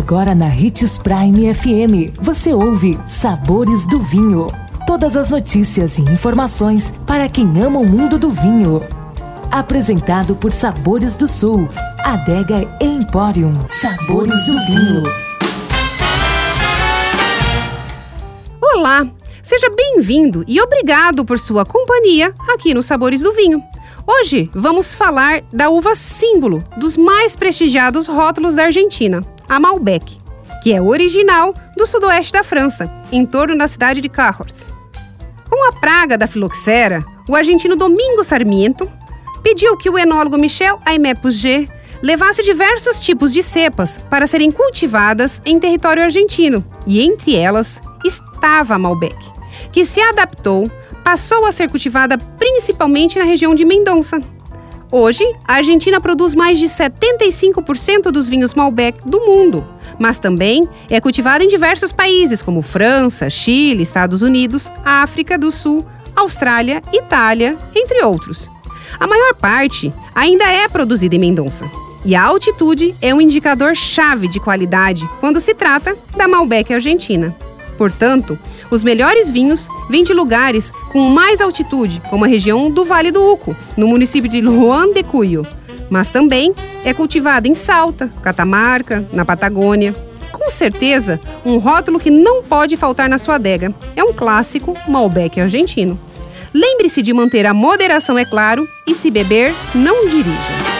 Agora na Ritz Prime FM, você ouve Sabores do Vinho. Todas as notícias e informações para quem ama o mundo do vinho. Apresentado por Sabores do Sul, Adega Emporium. Sabores do Vinho. Olá, seja bem-vindo e obrigado por sua companhia aqui no Sabores do Vinho. Hoje vamos falar da uva símbolo dos mais prestigiados rótulos da Argentina, a Malbec, que é original do sudoeste da França, em torno da cidade de Cahors. Com a praga da filoxera, o argentino Domingo Sarmiento pediu que o enólogo Michel Aimé Puget levasse diversos tipos de cepas para serem cultivadas em território argentino, e entre elas estava a Malbec, que se adaptou, passou a ser cultivada principalmente na região de Mendonça. Hoje, a Argentina produz mais de 75% dos vinhos Malbec do mundo, mas também é cultivada em diversos países como França, Chile, Estados Unidos, África do Sul, Austrália, Itália, entre outros. A maior parte ainda é produzida em Mendonça. E a altitude é um indicador chave de qualidade quando se trata da Malbec argentina. Portanto, os melhores vinhos vêm de lugares com mais altitude, como a região do Vale do Uco, no município de Juan de Cuyo, mas também é cultivada em Salta, Catamarca, na Patagônia. Com certeza, um rótulo que não pode faltar na sua adega é um clássico Malbec argentino. Lembre-se de manter a moderação, é claro, e se beber, não dirija.